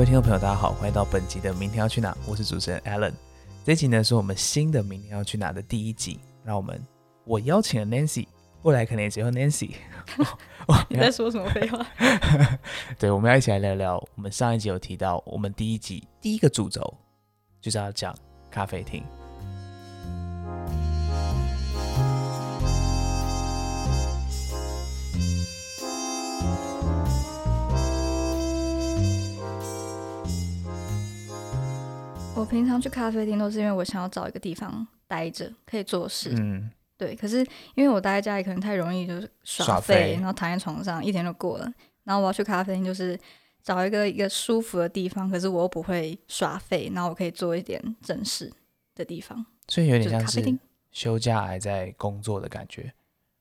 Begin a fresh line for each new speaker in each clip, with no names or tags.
各位听众朋友，大家好，欢迎到本集的《明天要去哪》，我是主持人 Alan。这一集呢是我们新的《明天要去哪》的第一集，让我们我邀请了 Nancy，未来可能也只有 Nancy。
你在说什么废话？
对，我们要一起来聊聊。我们上一集有提到，我们第一集第一个主轴就是要讲咖啡厅。
平常去咖啡厅都是因为我想要找一个地方待着，可以做事。
嗯，
对，可是因为我待在家里可能太容易就是
耍
耍
废
废，然后躺在床上一天就过了。然后我要去咖啡厅，就是找一个一个舒服的地方，可是我又不会耍废，然后我可以做一点正事的地方，
所以有点像是。休假还在工作的感觉，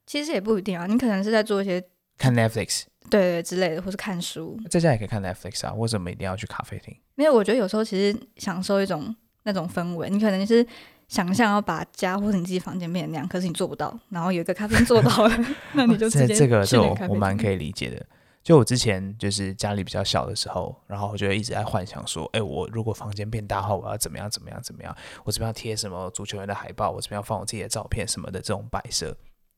其实也不一定啊，你可能是在做一些
看 Netflix，
对对之类的，或是看书。
在家也可以看 Netflix 啊，为什么一定要去咖啡厅？
因为我觉得有时候其实享受一种那种氛围，你可能是想象要把家或者你自己房间变成那样，可是你做不到，然后有一个咖啡厅做到了，那你就直接
这这个
去那咖啡
这我我蛮可以理解的。就我之前就是家里比较小的时候，然后我就一直在幻想说，哎，我如果房间变大后，我要怎么样怎么样怎么样？我这边要贴什么足球员的海报，我这边要放我自己的照片什么的这种摆设，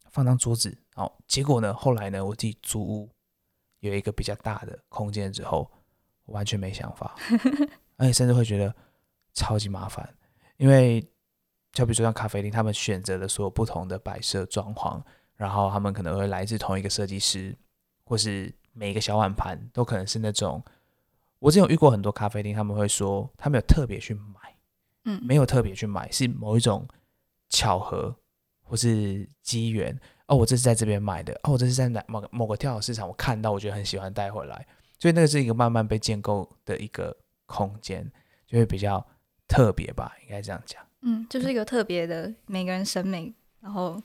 放张桌子。然后结果呢，后来呢，我自己租屋有一个比较大的空间之后，我完全没想法，而且甚至会觉得超级麻烦，因为就比如说像咖啡厅，他们选择的所有不同的摆设装潢，然后他们可能会来自同一个设计师，或是每一个小碗盘都可能是那种。我之前有遇过很多咖啡厅，他们会说他们有特别去买，
嗯，
没有特别去买，是某一种巧合或是机缘。哦，我这是在这边买的，哦，我这是在哪某个某个跳蚤市场我看到，我觉得很喜欢带回来，所以那个是一个慢慢被建构的一个空间，就会比较特别吧，应该这样讲。
嗯，就是一个特别的每个人审美，然后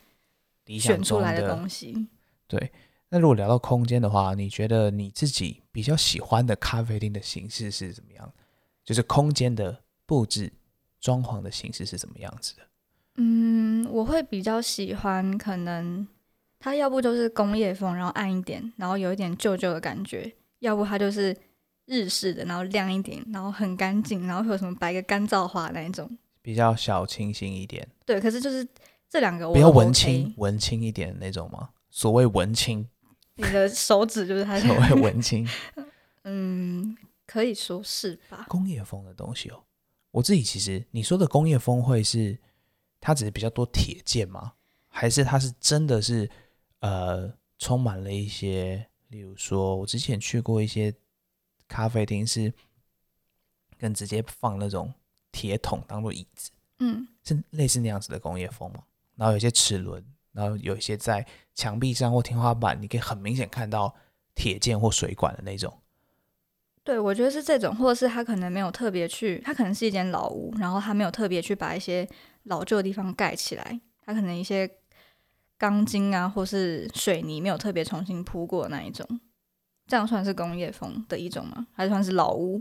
选出来
的
东西。
对，那如果聊到空间的话，你觉得你自己比较喜欢的咖啡厅的形式是怎么样？就是空间的布置、装潢的形式是怎么样子的？
嗯，我会比较喜欢，可能它要不就是工业风，然后暗一点，然后有一点旧旧的感觉；要不它就是日式的，然后亮一点，然后很干净，然后会有什么摆个干燥花那一种。
比较小清新一点，
对，可是就是这两个我
比较文青、文青一点的那种吗？所谓文青，
你的手指就是它，
所谓文青，
嗯，可以说是吧？
工业风的东西哦。我自己其实你说的工业风会是它只是比较多铁件吗？还是它是真的是呃充满了一些，例如说我之前去过一些咖啡厅是跟直接放那种铁桶当做椅子，
嗯，
是类似那样子的工业风吗？然后有些齿轮，然后有一些在墙壁上或天花板，你可以很明显看到铁件或水管的那种。
对，我觉得是这种，或者是他可能没有特别去，他可能是一间老屋，然后他没有特别去把一些老旧的地方盖起来，它可能一些钢筋啊，或是水泥没有特别重新铺过那一种，这样算是工业风的一种吗？还是算是老屋？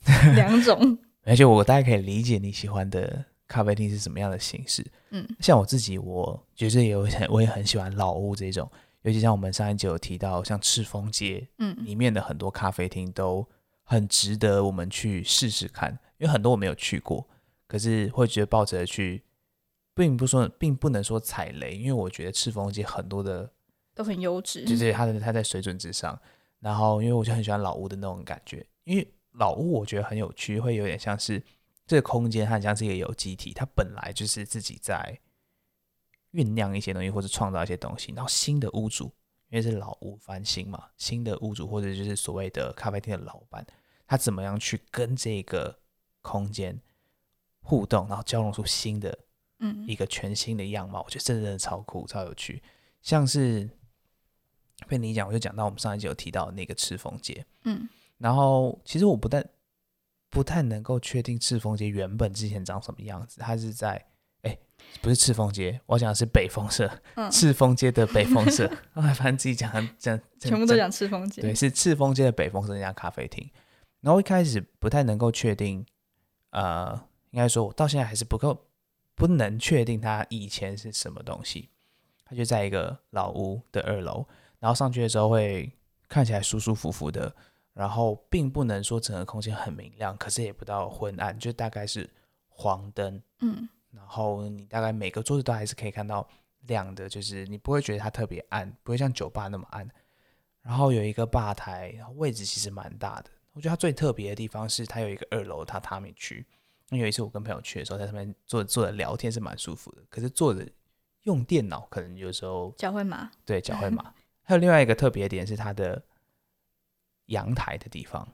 两种，
而且我大概可以理解你喜欢的咖啡厅是什么样的形式。
嗯
像我自己，我觉得也有很，我也很喜欢老屋这种，尤其像我们上一集有提到，像赤峰街
嗯
里面的很多咖啡厅都很值得我们去试试看，因为很多我没有去过，可是会觉得抱着去，并不说，并不能说踩雷，因为我觉得赤峰街很多的
都很优质，
就是它的它在水准之上。然后，因为我就很喜欢老屋的那种感觉，因为老屋我觉得很有趣，会有点像是这个空间，它很像是一个有机体，它本来就是自己在酝酿一些东西，或者创造一些东西。然后新的屋主，因为是老屋翻新嘛，新的屋主或者就是所谓的咖啡厅的老板，他怎么样去跟这个空间互动，然后交融出新的
嗯。
一个全新的样貌，我觉得这真的超酷、超有趣。像是被你讲，我就讲到我们上一集有提到那个赤峰街，
嗯。
然后其实我不但不太能够确定赤峰街原本之前长什么样子，它是在哎不是赤峰街，我要讲的是北风社，
嗯，
赤峰街的北风社，我 还反正自己讲讲
全部都讲赤峰街，
对，是赤峰街的北风社那家咖啡厅。然后一开始不太能够确定，呃，应该说我到现在还是不够不能确定它以前是什么东西。它就在一个老屋的二楼，然后上去的时候会看起来舒舒服服的，然后并不能说整个空间很明亮，可是也不到昏暗，就大概是黄灯。
嗯
然后你大概每个桌子都还是可以看到亮的，就是你不会觉得它特别暗，不会像酒吧那么暗。然后有一个吧台，位置其实蛮大的。我觉得它最特别的地方是它有一个二楼榻榻米区。那有一次我跟朋友去的时候，在上面坐坐着聊天是蛮舒服的，可是坐着用电脑可能有时候
脚会麻。
对脚会麻。还有另外一个特别点是它的阳台的地方，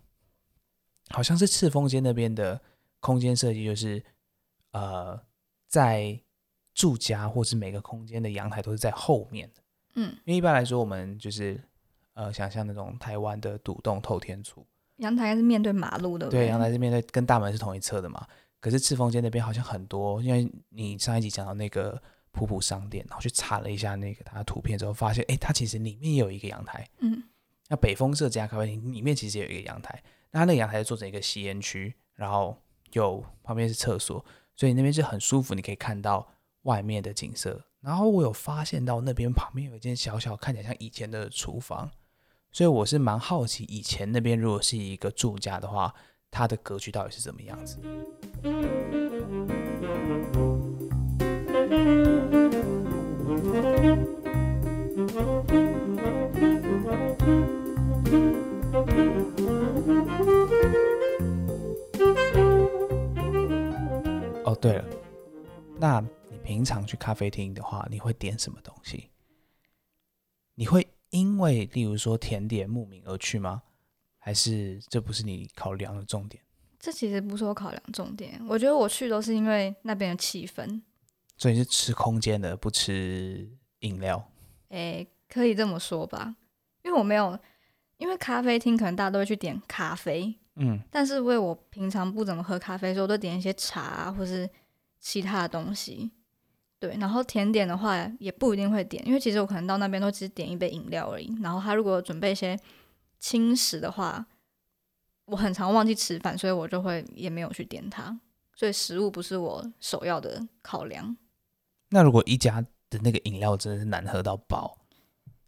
好像是赤峰街那边的空间设计，就是呃，在住家或是每个空间的阳台都是在后面的。
嗯，
因为一般来说，我们就是呃，想象那种台湾的独栋透天厝，
阳台是面对马路的，
对，阳台是面对跟大门是同一侧的嘛。可是赤峰街那边好像很多，因为你上一集讲到那个普普商店，然后去查了一下那个它的图片之后，发现哎，它其实里面也有一个阳台。
嗯
那北风社这家咖啡厅里面其实也有一个阳台，那它那个阳台是做成一个吸烟区，然后有旁边是厕所，所以那边是很舒服，你可以看到外面的景色。然后我有发现到那边旁边有一间小小看起来像以前的厨房，所以我是蛮好奇，以前那边如果是一个住家的话，它的格局到底是怎么样子？哦，对了，那你平常去咖啡厅的话，你会点什么东西？你会因为例如说甜点慕名而去吗？还是这不是你考量的重点？
这其实不是我考量重点，我觉得我去都是因为那边的气氛。
所以是吃空间的，不吃饮料。
诶，可以这么说吧，因为我没有，因为咖啡厅可能大家都会去点咖啡，
嗯，
但是因为我平常不怎么喝咖啡，所以我都点一些茶啊或是其他的东西。对，然后甜点的话也不一定会点，因为其实我可能到那边都只点一杯饮料而已。然后他如果准备一些轻食的话，我很常忘记吃饭，所以我就会也没有去点它。所以食物不是我首要的考量。
那如果一家的那个饮料真的是难喝到爆，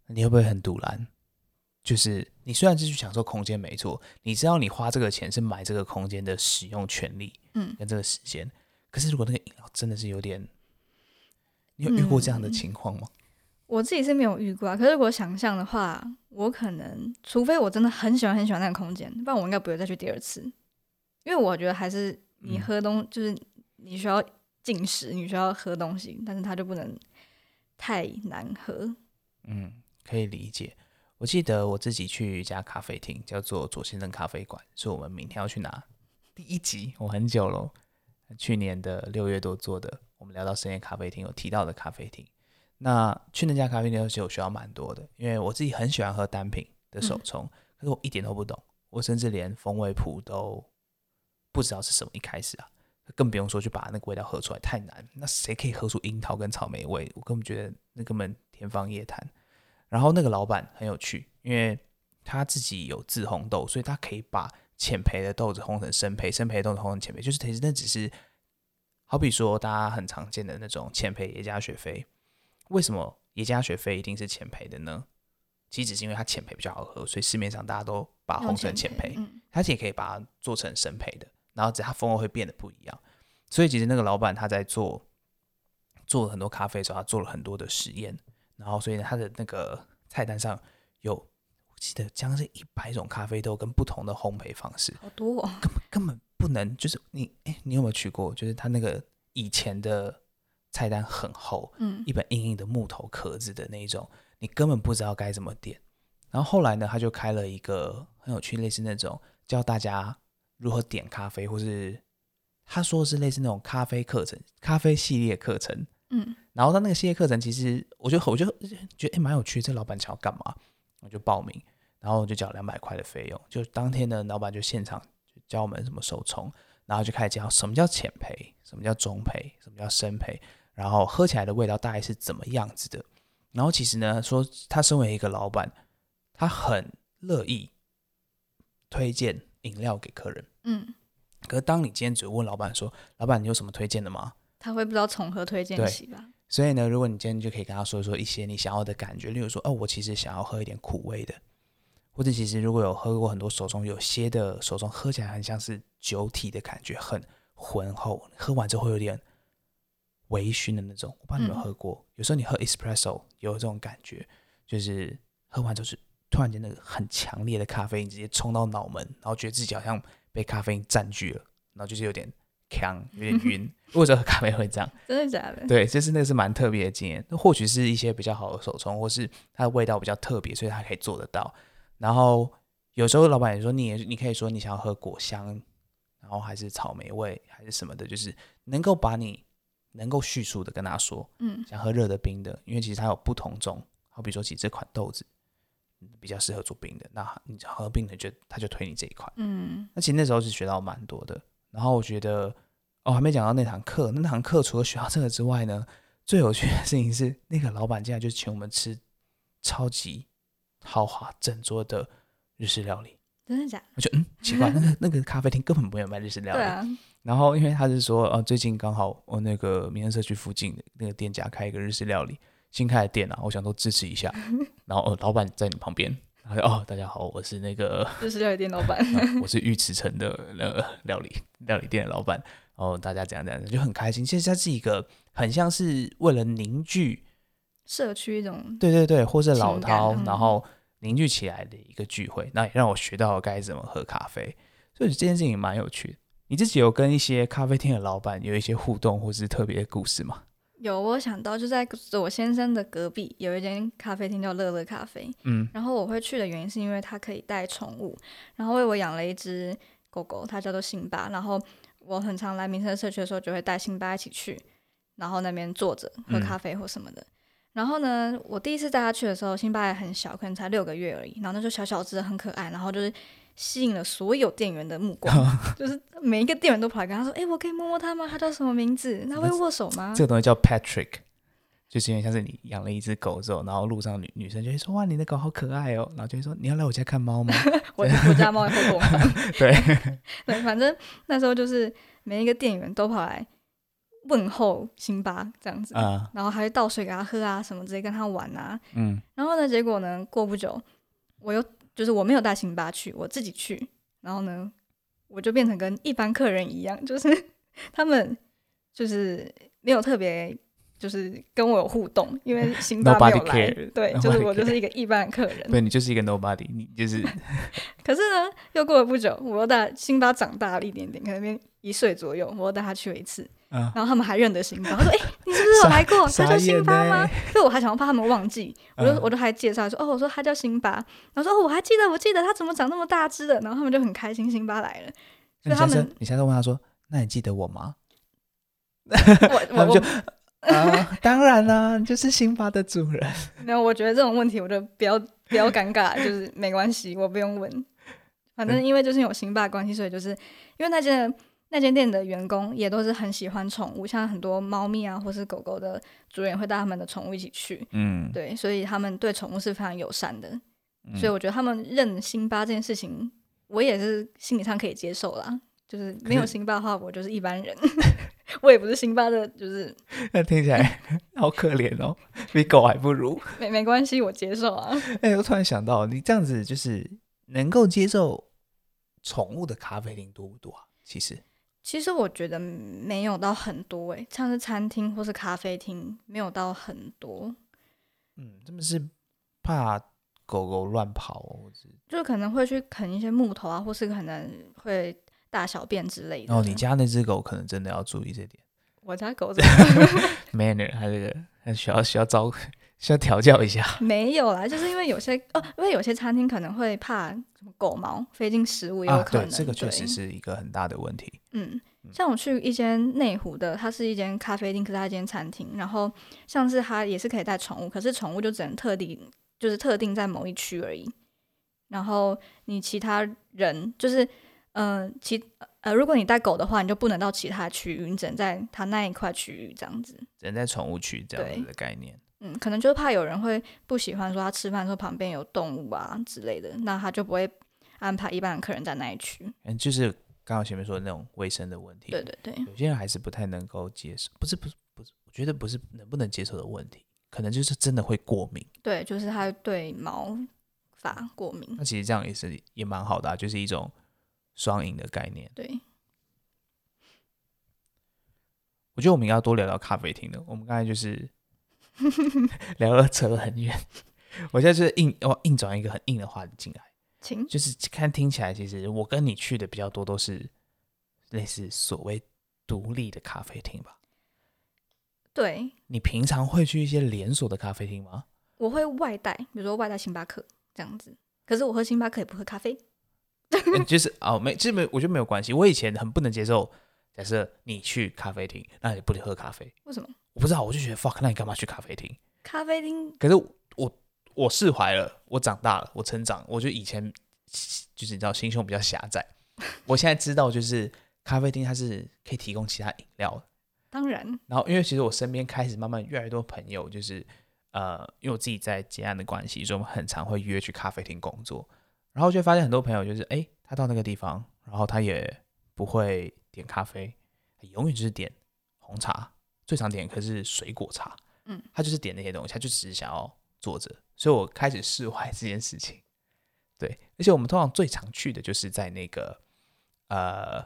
你会不会很堵然？就是你虽然是去享受空间没错，你知道你花这个钱是买这个空间的使用权利
嗯，
跟这个时间，可是如果那个饮料真的是有点，你有遇过这样的
嗯
情况吗？
我自己是没有遇过啊，可是如果想象的话，我可能除非我真的很喜欢很喜欢那个空间，不然我应该不会再去第二次。因为我觉得还是你
嗯
喝东，就是你需要进食，你需要喝东西，但是它就不能太难喝。
嗯，可以理解。我记得我自己去一家咖啡厅，叫做左先生咖啡馆，是我们明天要去拿第一集，我很久了，去年的六月多做的。我们聊到深夜咖啡厅有提到的咖啡厅，那去那家咖啡店的时候，我学到蛮多的，因为我自己很喜欢喝单品的手冲，可是我一点都不懂，我甚至连风味谱都不知道是什么。一开始啊，更不用说去把那个味道喝出来，太难。那谁可以喝出樱桃跟草莓味？我根本觉得那根本天方夜谭。然后那个老板很有趣，因为他自己有自烘豆，所以他可以把浅焙的豆子烘成深焙，深焙的豆子烘成浅焙，就是其实那只是好比说大家很常见的那种浅焙也加雪菲。为什么耶加雪菲一定是浅焙的呢？其实只是因为它浅焙比较好喝，所以市面上大家都把它
用
烘成浅焙。
嗯，
它也可以把它做成生培的，然后只它风味会变得不一样。所以其实那个老板他在做做了很多咖啡的时候，他做了很多的实验，然后所以他的那个菜单上有我记得将近一百种咖啡豆跟不同的烘焙方式，
好多、哦。
根本根本不能就是你哎，你有没有去过？就是他那个以前的菜单很厚，
嗯
一本硬硬的木头壳子的那一种，你根本不知道该怎么点。然后后来呢，他就开了一个很有趣，类似那种教大家如何点咖啡，或是他说是类似那种咖啡课程、咖啡系列课程。
嗯
然后他那个系列课程，其实我就我就觉得哎蛮有趣，这老板想要干嘛？我就报名，然后我就缴两百块的费用。就当天呢，老板就现场就教我们什么手冲，然后就开始教什么叫浅焙，什么叫中焙，什么叫生培，然后喝起来的味道大概是怎么样子的。然后其实呢，说他身为一个老板，他很乐意推荐饮料给客人。
嗯，
可是当你今天只问老板说：“老板，你有什么推荐的吗？”
他会不知道从何推荐起吧？
所以呢，如果你今天就可以跟他说说一些你想要的感觉，例如说，哦，我其实想要喝一点苦味的，或者其实如果有喝过很多手中，有些的手中喝起来很像是酒体的感觉，很浑厚，喝完之后会有点微醺的那种。我不知道你有没有
嗯
喝过，有时候你喝 espresso 有这种感觉，就是喝完就是突然间那个很强烈的咖啡因直接冲到脑门，然后觉得自己好像被咖啡因占据了，然后就是有点呛，有点晕。或者喝咖啡会这样。
真的假的？
对，就是那个是蛮特别的经验。那或许是一些比较好的手冲，或是它的味道比较特别，所以它可以做得到。然后有时候老板也说，你也你可以说你想要喝果香，然后还是草莓味，还是什么的，就是能够把你能够叙述的跟他说，
嗯
想喝热的、冰的，因为其实它有不同种。好比说，其实这款豆子嗯比较适合做冰的，那你喝冰的就他就推你这一款。
嗯
那其实那时候是学到蛮多的。然后我觉得，哦，还没讲到那堂课。那堂课除了学到这个之外呢，最有趣的事情是，那个老板竟然就请我们吃超级豪华整桌的日式料理。
真的假的？
我觉得嗯奇怪，那个那个咖啡厅根本没有卖日式料理。
啊，
然后因为他是说，呃，最近刚好我那个民生社区附近的那个店家开一个日式料理，新开的店啊，我想说支持一下。然后、呃、老板在你旁边，然后哦，大家好，我是那个
日式料理店老板。
呃 我是玉池城的呃料理料理店的老板，然后大家怎样怎样，就很开心。其实它是一个很像是为了凝聚，
社区一种
对对对，或是老饕，
嗯
然后凝聚起来的一个聚会，那也让我学到了该怎么喝咖啡，所以这件事情蛮有趣的。你自己有跟一些咖啡厅的老板有一些互动，或是特别的故事吗？
有我想到就在我先生的隔壁有一间咖啡厅叫乐乐咖啡，
嗯
然后我会去的原因是因为它可以带宠物，然后为我养了一只狗狗，它叫做辛巴，然后我很常来民生社区的时候就会带辛巴一起去，然后那边坐着喝
嗯
咖啡或什么的。然后呢，我第一次带它去的时候，辛巴也很小，可能才六个月而已，然后那就小小只，很可爱，然后就是吸引了所有店员的目光，就是每一个店员都跑来跟他说：“哎、我可以摸摸他吗？他叫什么名字？他会握手吗？”
这个东西叫 Patrick，就是因为像是你养了一只狗之后，然后路上女女生就会说哇，你的狗好可爱哦，然后就会说你要来我家看猫吗？
我我家猫也会跟我玩。
对，
对，反正那时候就是每一个店员都跑来问候辛巴这样子，
啊、
然后还会倒水给他喝啊，什么直接跟他玩啊。
嗯，
然后呢，结果呢，过不久，我又就是我没有带辛巴去，我自己去，然后呢，我就变成跟一般客人一样，就是 他们就是没有特别。就是跟我有互动，因为辛巴没有来.对，就是我就是一个一般的客人。
对你就是一个 nobody，你就是
可是呢，又过了不久，我又带辛巴长大了一点点，可能变一岁左右，我带他去了一次，
啊，
然后他们还认得辛巴，他说：“哎、你是不是有来过？他
傻
叫辛巴吗
呢？”
所以我还想要怕他们忘记，我就、
嗯
我就还介绍说：“哦，我说他叫辛巴。”然后说：“哦，我还记得，我记得他怎么长那么大只的。”然后他们就很开心，辛巴来了。
你下次
以他们，
你下次问他说，那你记得我吗？
我
他
我
们就啊，当然啦，你就是辛巴的主人。
没有，我觉得这种问题我就比较比较尴尬，就是没关系，我不用问。反正因为就是有辛巴的关系，所以就是因为那间那间店的员工也都是很喜欢宠物，像很多猫咪啊或是狗狗的主人会带他们的宠物一起去，
嗯，
对，所以他们对宠物是非常友善的。
嗯
所以我觉得他们认辛巴这件事情，我也是心理上可以接受啦。就是没有辛巴的话，我就是一般人，我也不是辛巴的，就是
那听起来好可怜哦，比狗还不如。
没没关系，我接受啊。
哎、我突然想到，你这样子就是能够接受宠物的咖啡厅多不多啊？其实，
其实我觉得没有到很多诶、像是餐厅或是咖啡厅没有到很多，
嗯，他们是怕狗狗乱跑
就可能会去啃一些木头啊，或是可能会大小便之类的。
哦，你家那只狗可能真的要注意这点
我家狗怎么，
manner，它这个它需要需要招需要调教一下。
没有啦？就是因为有些哦，因为有些餐厅可能会怕什么狗毛飞进食物，也有
啊，对，
可能。
这个确实是一个很大的问题。
嗯，像我去一间内湖的，它是一间咖啡厅，可是它一间餐厅。然后像是它也是可以带宠物，可是宠物就只能特定，就是特定在某一区而已。然后你其他人就是，嗯、其呃，如果你带狗的话，你就不能到其他区域，你只能在它那一块区域这样子。
只能在宠物区这样子的概念。
嗯，可能就是怕有人会不喜欢说他吃饭的时候旁边有动物啊之类的，那他就不会安排一般的客人在那一区。
嗯，就是刚刚前面说的那种卫生的问题。
对对对，
有些人还是不太能够接受，不是不是不是，我觉得不是能不能接受的问题，可能就是真的会过敏。
对，就是他对毛发过敏。
那其实这样也是也蛮好的、啊，就是一种双赢的概念。
对，
我觉得我们应该要多聊聊咖啡厅的。我们刚才就是 聊了扯了很远，我现在就是硬我硬转一个很硬的话题进来，
请
就是看听起来，其实我跟你去的比较多都是类似所谓独立的咖啡厅吧。
对，
你平常会去一些连锁的咖啡厅吗？
我会外带，比如说外带星巴克这样子。可是我喝星巴克也不喝咖啡。
嗯就是哦，没，其实没，我觉得没有关系。我以前很不能接受，假设你去咖啡厅，那你不能喝咖啡，
为什么？
我不知道，我就觉得 fuck，那你干嘛去咖啡厅？
咖啡厅
可是我我释怀了，我长大了，我成长，我就以前就是你知道心胸比较狭窄，我现在知道就是咖啡厅它是可以提供其他饮料的。
当然，
然后因为其实我身边开始慢慢越来越多朋友，就是呃，因为我自己在结案的关系，所以我们很常会约去咖啡厅工作，然后就发现很多朋友就是哎，诶他到那个地方，然后他也不会点咖啡，他永远就是点红茶，最常点可是水果茶，
嗯，
他就是点那些东西，他就只是想要坐着，所以我开始释怀这件事情。对，而且我们通常最常去的就是在那个呃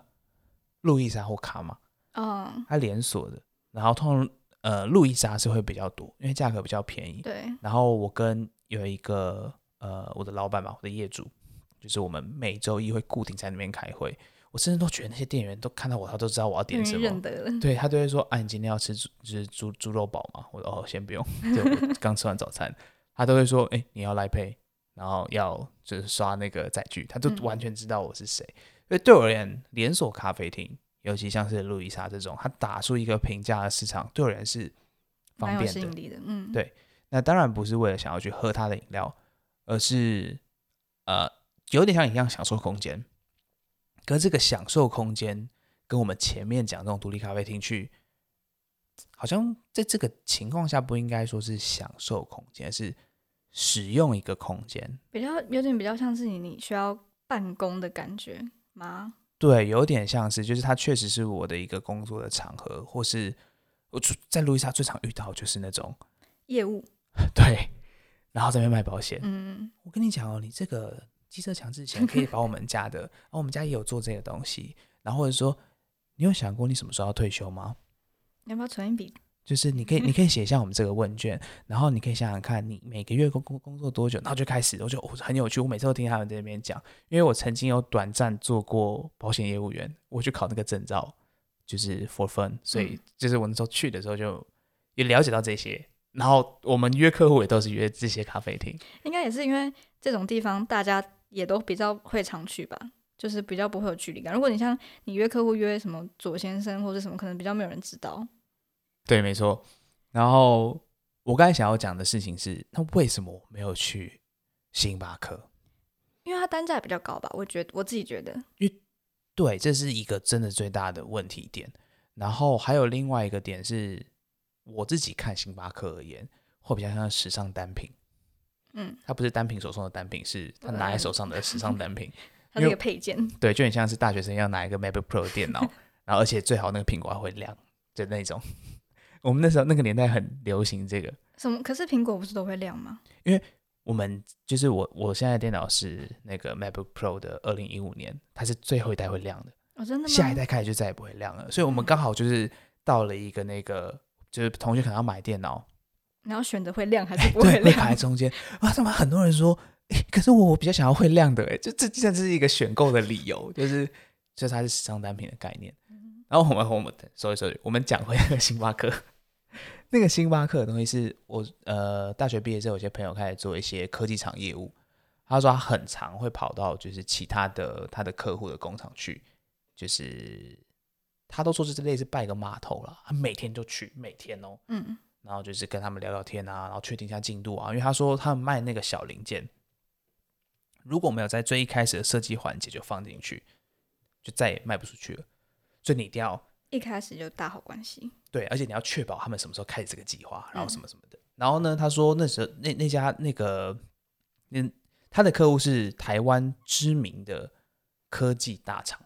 路易莎或卡玛，
嗯，
它连锁的，然后通常呃路易莎是会比较多，因为价格比较便宜。
对，
然后我跟有一个呃我的老板嘛，我的业主，就是我们每周一会固定在那边开会。我甚至都觉得那些店员都看到我，他都知道我要点什么
认。得了。
对他都会说：“啊，你今天要吃猪，就是猪猪肉堡吗？”我说：“哦，先不用，就我 刚吃完早餐。”他都会说：“哎、你要来配，然后要就是刷那个载具。”他就
嗯
完全知道我是谁。所以对我而言，连锁咖啡厅，尤其像是路易莎这种，它打出一个平价的市场，对我而言是方便的。
嗯，
对那当然不是为了想要去喝它的饮料，而是呃有点像一样享受空间。可这个享受空间跟我们前面讲这种独立咖啡厅去，好像在这个情况下不应该说是享受空间，而是使用一个空间。
比较有点比较像是你你需要办公的感觉吗？
对，有点像是，就是它确实是我的一个工作的场合，或是我出在路易莎最常遇到就是那种
业务，
对，然后在那边卖保险，
嗯，
我跟你讲哦，你这个机车强制险可以保我们家的，然后我们家也有做这个东西，然后或者说，你有想过你什么时候要退休吗？
要不要存一笔？
就是你可以，你可以写下我们这个问卷，然后你可以想想看，你每个月工工工作多久，然后就开始，我就我很有趣，我每次都听他们在那边讲，因为我曾经有短暂做过保险业务员，我去考那个证照，就是 for fun，所以就是我那时候去的时候就也了解到这些，然后我们约客户也都是约这些咖啡厅。
应该也是因为这种地方大家也都比较会常去吧，就是比较不会有距离感。如果你像你约客户约什么左先生或者什么，可能比较没有人知道。
对，没错。然后我刚才想要讲的事情是，那为什么我没有去星巴克？
因为它单价比较高吧，我觉得我自己觉得，因为
对，这是一个真的最大的问题点。然后还有另外一个点是，我自己看星巴克而言，会比较像时尚单品。
嗯，
它不是单品手上的单品，是它拿在手上的时尚单品。
它是一个配件。
对，就很像是大学生要拿一个 MacBook Pro 的电脑，然后而且最好那个苹果还会亮，就那种。我们那时候那个年代很流行这个。
什么？可是苹果不是都会亮吗？
因为我们就是我，我现在电脑是那个 MacBook Pro 的二零一五年，它是最后一代会亮的，
哦，真的吗？
下一代开始就再也不会亮了。所以我们
嗯
刚好就是到了一个那个，就是同学可能要买电脑，
你要选择会亮还是不
对，会
亮？
卡在中间啊。怎么很多人说，诶可是我我比较想要会亮的，哎，就这这是一个选购的理由，就是就是它是时尚单品的概念。然后我们我们 sorry sorry，我们讲回那个星巴克，那个星巴克的东西是我呃大学毕业之后，有些朋友开始做一些科技厂业务，他说他很常会跑到就是其他的他的客户的工厂去，就是他都说是类似拜个码头了，他每天就去，每天哦，
嗯，
然后就是跟他们聊聊天啊，然后确定一下进度啊，因为他说他们卖那个小零件，如果没有在最一开始的设计环节就放进去，就再也卖不出去了，所以你一定要
一开始就打好关系。
对，而且你要确保他们什么时候开始这个计划，然后
嗯
什么什么的。然后呢，他说那时候那那家那个，嗯，他的客户是台湾知名的科技大厂，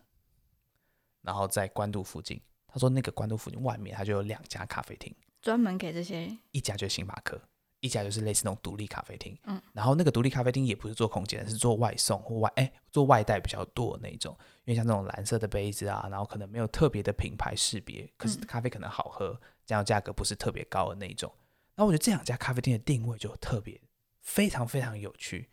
然后在关渡附近。他说那个关渡附近外面，他就有两家咖啡厅，
专门给这些，
一家就是星巴克，一家就是类似那种独立咖啡厅，
嗯，
然后那个独立咖啡厅也不是做空间的，是做外送或外哎做外带比较多的那种，因为像那种蓝色的杯子啊，然后可能没有特别的品牌识别，可是
嗯。
咖啡可能好喝，这样价格不是特别高的那种。然后我觉得这两家咖啡店的定位就特别非常非常有趣。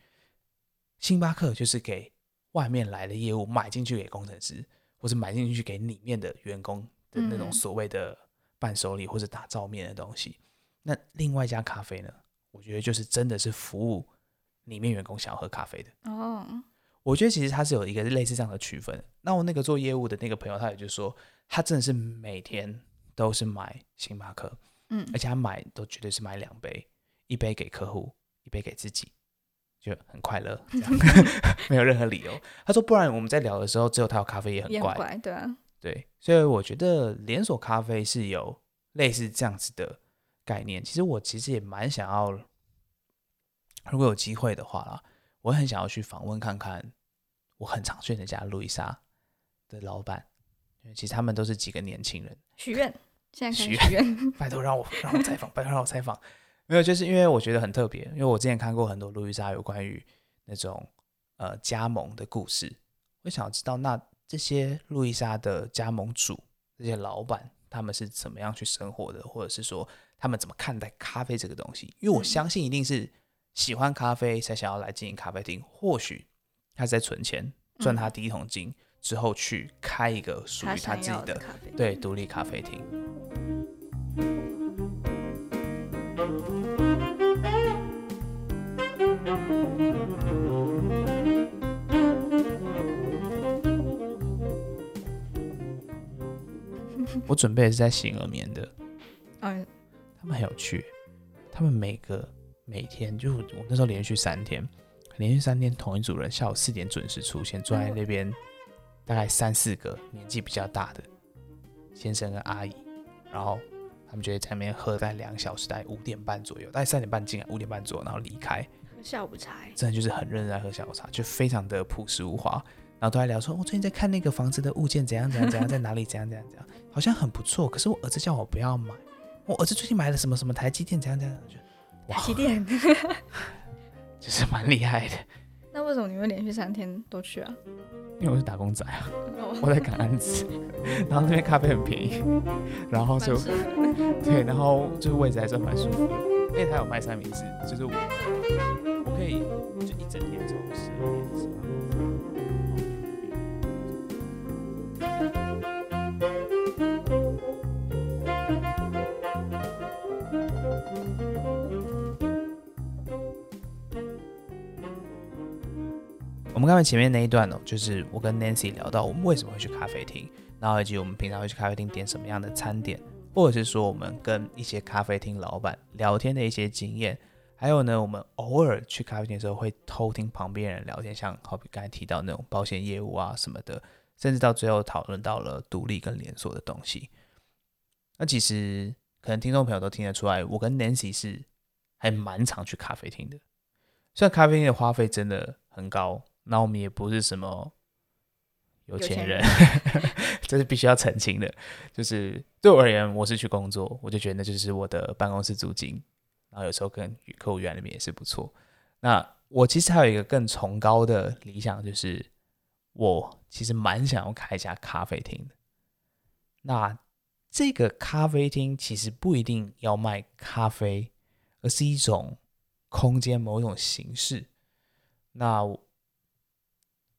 星巴克就是给外面来的业务买进去给工程师，或者买进去给里面的员工的那种
嗯。
所谓的伴手礼或者打照面的东西。那另外一家咖啡呢，我觉得就是真的是服务里面员工想要喝咖啡的。
哦，
我觉得其实它是有一个类似这样的区分。那我那个做业务的那个朋友，他也就说，他真的是每天都是买星巴克，
嗯
而且他买都绝对是买两杯，一杯给客户，一杯给自己，就很快乐，这样 没有任何理由。他说，不然我们在聊的时候，只有他有咖啡也很怪。
很怪，对啊，
对，所以我觉得连锁咖啡是有类似这样子的概念。其实我其实也蛮想要，如果有机会的话啦，我很想要去访问看看我很常去那家路易莎的老板，因为其实他们都是几个年轻人。
许愿，现在
许
愿，
拜托让我让我采访，拜托让我采访。没有，就是因为我觉得很特别，因为我之前看过很多路易莎有关于那种呃加盟的故事，我想要知道那这些路易莎的加盟主、这些老板他们是怎么样去生活的，或者是说他们怎么看待咖啡这个东西？因为我
嗯
相信一定是喜欢咖啡才想要来经营咖啡厅，或许他是在存钱赚他
嗯
第一桶金之后去开一个属于他自己的对独立咖啡厅。准备的是在醒而眠的，
嗯，
他们很有趣，他们每个每天就我那时候连续三天，连续三天同一组人下午四点准时出现，坐在那边大概三四个年纪比较大的先生跟阿姨，然后他们就会在那边喝大概两小时，大概五点半左右，大概三点半进来，五点半左右，然后离开，
下午茶欸，
真的就是很认真在喝下午茶，就非常的朴实无华。然后都在聊说，我、最近在看那个房子的物件怎样怎样怎样，在哪里怎样怎样怎样，好像很不错。可是我儿子叫我不要买，我儿子最近买了什么什么台积电怎样怎样，我觉得
台积电。
就是蛮厉害的。
那为什么你会连续三天都去啊？
因为我是打工仔啊，
哦
我在赶案子，然后那边咖啡很便宜，然后就对，然后就是位置还算蛮舒服的。因为他有卖三明治，就是我我可以就一整天从十二点吃我们刚才前面那一段哦，就是我跟 Nancy 聊到我们为什么会去咖啡厅，然后以及我们平常会去咖啡厅点什么样的餐点，或者是说我们跟一些咖啡厅老板聊天的一些经验，还有呢，我们偶尔去咖啡厅的时候会偷听旁边人聊天，像好比刚才提到那种保险业务啊什么的，甚至到最后讨论到了独立跟连锁的东西。那其实可能听众朋友都听得出来，我跟 Nancy 是还蛮常去咖啡厅的。虽然咖啡厅的花费真的很高，那我们也不是什么有钱人
钱人，
这是必须要澄清的。就是对我而言，我是去工作，我就觉得那就是我的办公室租金，然后有时候跟客户员那边也是不错。那我其实还有一个更崇高的理想，就是我其实蛮想要开一家咖啡厅的。那这个咖啡厅其实不一定要卖咖啡，而是一种空间某种形式。那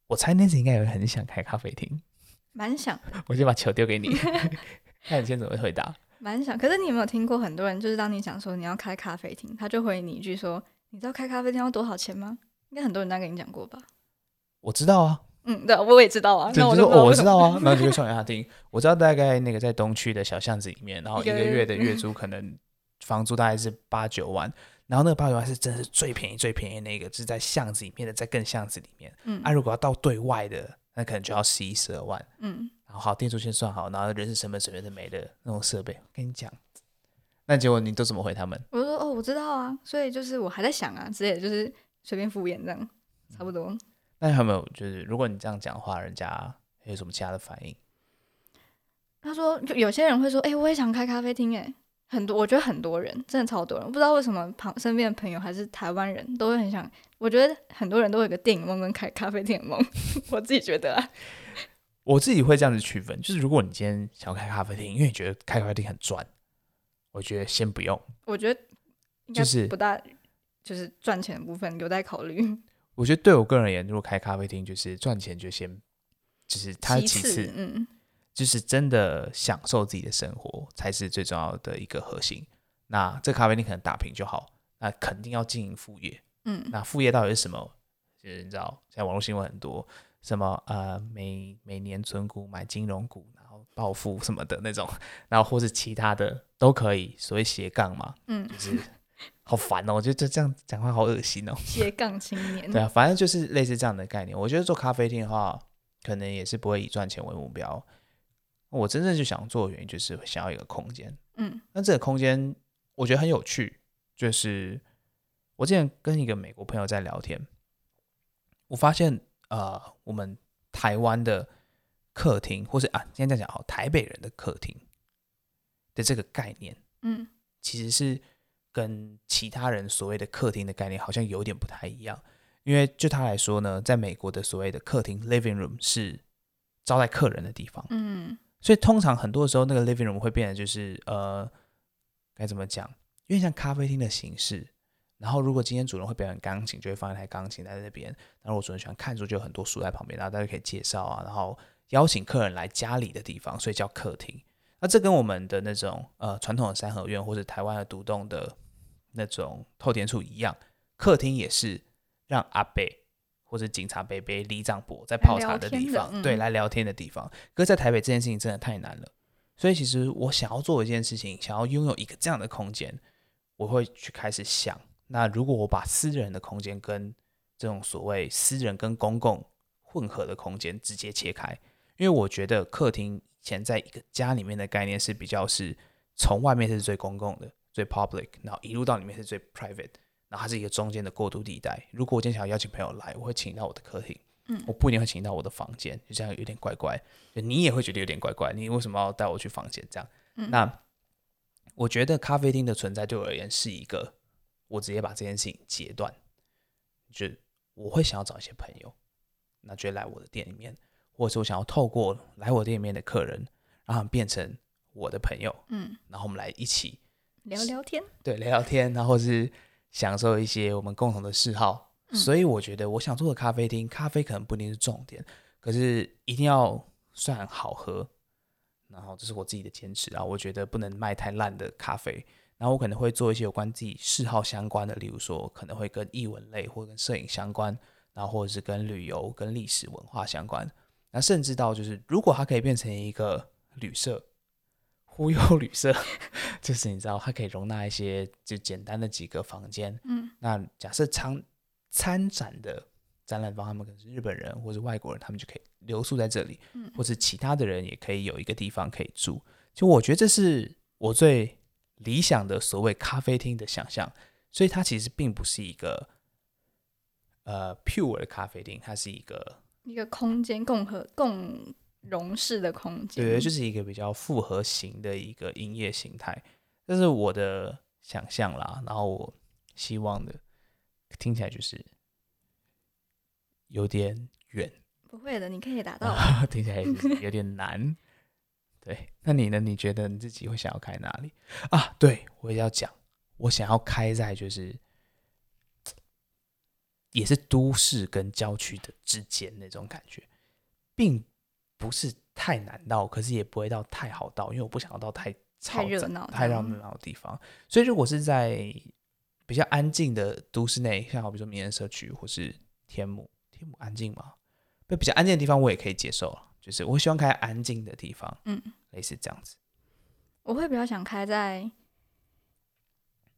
我我猜 Nancy 应该也会很想开咖啡厅，
蛮想的，
我先把球丢给你，看你先怎么回答。
蛮想。可是你有没有听过很多人，就是当你讲说你要开咖啡厅，他就回你一句说：“你知道开咖啡厅要多少钱吗？”应该很多人都跟你讲过吧？
我知道啊，
嗯，对，我也知道啊。那我
哦我知道啊，然后就会送给他听。我知道大概那个在东区的小巷子里面，然后一个
月
的月租可能房租大概是八九万，然后那个八九万是真的是最便宜最便宜那个，就是在巷子里面的，在更巷子里面。
嗯
啊，如果要到对外的，那可能就要十一十二万。
嗯，
然后好，店租先算好，然后人事成本什么的没的那种设备，我跟你讲。那结果你都怎么回他们？
我就说哦，我知道啊，所以就是我还在想啊之类的，就是随便敷衍这样，差不多。
那有没有就是如果你这样讲的话，人家有什么其他的反应？
他说，就有些人会说，哎、我也想开咖啡厅，哎，很多，我觉得很多人真的超多人，不知道为什么旁身边的朋友还是台湾人都会很想。我觉得很多人都有个电影梦跟开咖啡店的梦，我自己觉得啊，
我自己会这样子区分，就是如果你今天想要开咖啡厅，因为你觉得开咖啡厅很赚，我觉得先不用。
我觉得
就是
不大，就是赚钱的部分有待考虑。
我觉得对我个人而言，如果开咖啡厅，就是赚钱就先，就是它
其
其次，
嗯，
就是真的享受自己的生活才是最重要的一个核心。那这咖啡店可能打平就好，那肯定要经营副业。
嗯，
那副业到底是什么？就是你知道，现在网络新闻很多，什么呃每每年存股买金融股，然后暴富什么的那种，然后或是其他的都可以，所谓斜杠嘛，
嗯
就是好烦哦，我觉得这这样讲话好恶心哦。
斜杠青年，
对啊，反正就是类似这样的概念。我觉得做咖啡厅的话，可能也是不会以赚钱为目标。我真正就想做的原因，就是想要一个空间。
嗯
那这个空间我觉得很有趣，就是我之前跟一个美国朋友在聊天，我发现呃，我们台湾的客厅，或是啊，今天在讲好，台北人的客厅的这个概念，
嗯
其实是跟其他人所谓的客厅的概念好像有点不太一样。因为就他来说呢，在美国的所谓的客厅 （living room） 是招待客人的地方，
嗯
所以通常很多时候那个 living room 会变得就是呃，该怎么讲，有点像咖啡厅的形式。然后如果今天主人会表演钢琴，就会放一台钢琴在那边。然后如果主人喜欢看书，就有很多书在旁边，然后大家可以介绍啊，然后邀请客人来家里的地方，所以叫客厅。那这跟我们的那种呃传统的三合院或者台湾的独栋的那种透天处一样，客厅也是让阿伯或者警察伯伯、里长伯在泡茶的地方，对，来聊天的地方。可是在台北这件事情真的太难了，所以其实我想要做一件事情，想要拥有一个这样的空间，我会去开始想，那如果我把私人的空间跟这种所谓私人跟公共混合的空间直接切开，因为我觉得客厅以前在一个家里面的概念是比较是从外面是最公共的、最 public，然后一路到里面是最 private，然后它是一个中间的过渡地带。如果我今天想要邀请朋友来，我会请到我的客厅，
嗯。
我不一定会请到我的房间，就这样有点怪怪，就你也会觉得有点怪怪，你为什么要带我去房间这样？
嗯？
那我觉得咖啡厅的存在对我而言是一个，我直接把这件事情截断，就我会想要找一些朋友，那就会来我的店里面，或者是我想要透过来我店里面的客人，让他们变成我的朋友，
嗯，
然后我们来一起
聊聊天，
对聊聊天，然后是享受一些我们共同的嗜好。
嗯
所以我觉得我想做的咖啡厅，咖啡可能不一定是重点，可是一定要算好喝。然后这是我自己的坚持啊，我觉得不能卖太烂的咖啡。然后我可能会做一些有关自己嗜好相关的，例如说可能会跟艺文类或跟摄影相关，然后或者是跟旅游、跟历史文化相关。那甚至到就是，如果它可以变成一个旅社，忽悠旅社，就是你知道它可以容纳一些就简单的几个房间。
嗯
那假设参参展的展览方他们可能是日本人或者外国人，他们就可以留宿在这里，
嗯
或者其他的人也可以有一个地方可以住。就我觉得这是我最理想的所谓咖啡厅的想象，所以它其实并不是一个呃 pure 的咖啡厅，它是一个
一个空间共和共融式的空间，
对，就是一个比较复合型的一个营业形态，这是我的想象啦。然后我希望的听起来就是有点远，
不会的，你可以达到。
听起来就是有点难。对，那你呢？你觉得你自己会想要开哪里啊？对我也要讲，我想要开在就是也是都市跟郊区的之间那种感觉，并不是太难到，可是也不会到太好到，因为我不想要到太吵
太热闹
太热闹的地方。所以如果是在比较安静的都市内，像好比说名人社区或是天母，天母安静吗？不比较安静的地方我也可以接受了，就是我希望开安静的地方，
嗯，
类似这样子。
我会比较想开在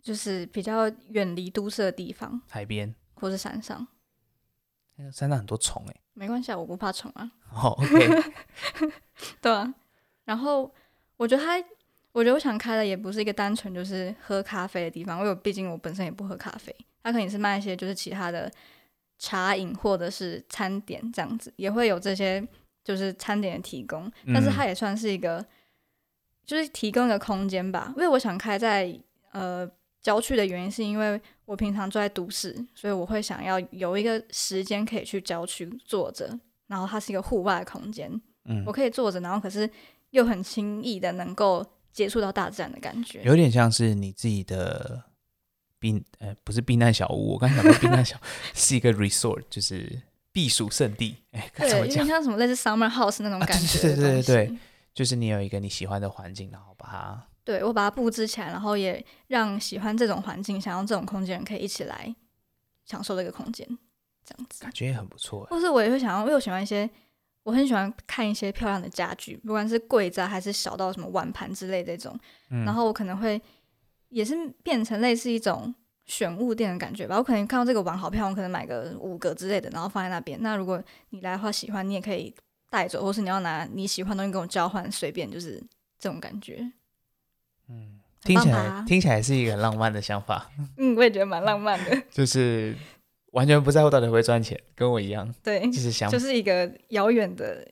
就是比较远离都市的地方，
海边，
或是山上。
那个山上很多虫哎、
没关系啊，我不怕虫啊。
哦，OK，
对啊，然后我觉得它，我觉得我想开的也不是一个单纯就是喝咖啡的地方，因为毕竟我本身也不喝咖啡，它可能是卖一些就是其他的茶饮或者是餐点这样子，也会有这些就是餐点的提供，但是它也算是一个就是提供一个空间吧，因为我想开在呃郊区的原因，是因为我平常住在都市，所以我会想要有一个时间可以去郊区坐着，然后它是一个户外的空间，
嗯
我，可以坐着，然后可是又很轻易的能够接触到大自然的感觉。
有点像是你自己的避，呃，不是避难小屋，我刚才讲过避难小 是一个 resort，就是避暑胜地。哎，
对？有点像什么类似 summer house 那种
啊
感觉
对
的东西。
对对对对就是你有一个你喜欢的环境，然后把它
对我把它布置起来，然后也让喜欢这种环境、想要这种空间人可以一起来享受这个空间，这样子。
感觉也很不错。
或是我也会想要，因为我喜欢一些，我很喜欢看一些漂亮的家具，不管是柜子啊，还是小到什么碗盘之类的这种。
嗯
然后我可能会也是变成类似一种选物店的感觉吧。我可能看到这个碗好漂亮，我可能买个五个之类的，然后放在那边。那如果你来的话喜欢，你也可以带走，或是你要拿你喜欢的东西跟我交换，随便就是这种感觉。
嗯，听起来听起来是一个很浪漫的想法，
嗯，我也觉得蛮浪漫的。
就是完全不在乎到底会不会赚钱，跟我一样，
对，
就是想
就是一个遥远的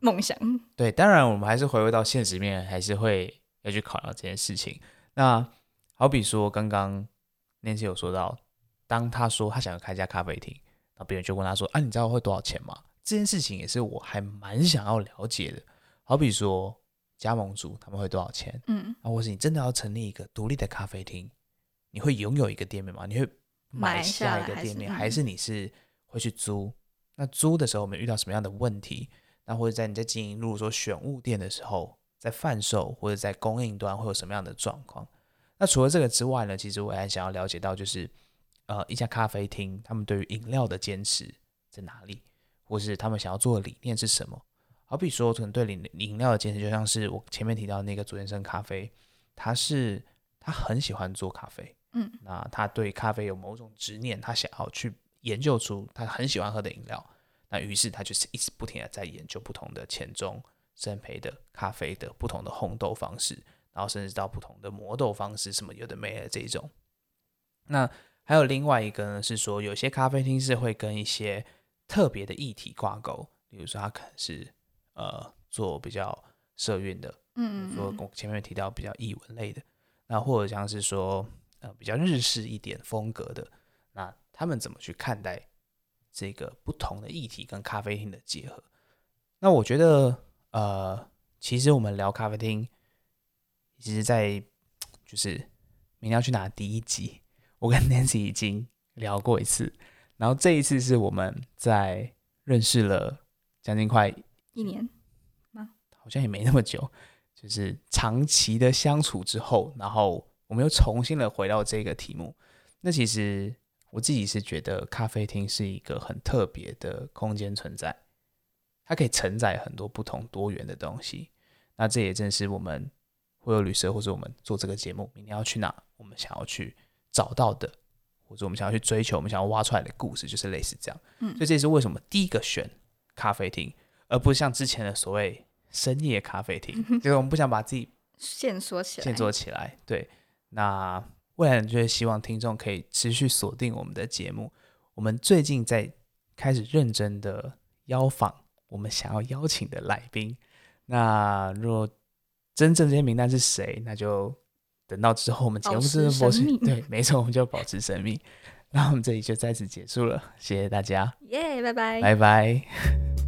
梦想。
对，当然我们还是回归到现实面，还是会要去考量这件事情。那好比说，刚刚 Nancy 有说到，当他说他想要开一家咖啡厅，那别人就问他说：“啊，你知道会多少钱吗？”这件事情也是我还蛮想要了解的。好比说加盟主他们会多少钱
嗯，
啊，或是你真的要成立一个独立的咖啡厅，你会拥有一个店面吗？你会买
买下
一个店面，
嗯
还是你是会去租？那租的时候我们遇到什么样的问题？那或者在你在经营，如果说选物店的时候，在贩售或者在供应端会有什么样的状况？那除了这个之外呢，其实我还想要了解到，就是呃一家咖啡厅他们对于饮料的坚持在哪里，或是他们想要做的理念是什么？好比说，可能对饮饮料的坚持，就像是我前面提到的那个左先生咖啡，他是他很喜欢做咖啡，
嗯，
那他对咖啡有某种执念，他想要去研究出他很喜欢喝的饮料。那于是他就是一直不停的在研究不同的浅中生培的咖啡的不同的烘豆方式，然后甚至到不同的磨豆方式，什么有的没的这一种。那还有另外一个呢，是说有些咖啡厅是会跟一些特别的议题挂钩，比如说它可能是呃做比较社运的，
嗯
说我前面提到比较译文类的，那或者像是说呃比较日式一点风格的，那他们怎么去看待这个不同的议题跟咖啡厅的结合？那我觉得呃，其实我们聊咖啡厅，其实在就是明天要去哪第一集，我跟 Nancy 已经聊过一次，然后这一次是我们在认识了将近快
一年，
好像也没那么久，就是长期的相处之后，然后我们又重新的回到这个题目。那其实我自己是觉得咖啡厅是一个很特别的空间存在，它可以承载很多不同多元的东西。那这也正是我们会有旅社或者我们做这个节目，明天要去哪，我们想要去找到的，或者我们想要去追求，我们想要挖出来的故事，就是类似这样。
嗯
所以这也是为什么第一个选咖啡厅，而不是像之前的所谓深夜咖啡厅，就是我们不想把自己
线索起来，
建做起来。对，那未来就是希望听众可以持续锁定我们的节目。我们最近在开始认真的邀访我们想要邀请的来宾。那若真正这些名单是谁，那就等到之后我们节目
保持
真的播出，对，没错，我们就保持神秘。那我们这里就在此结束了，谢谢大家，
耶拜拜。
拜拜。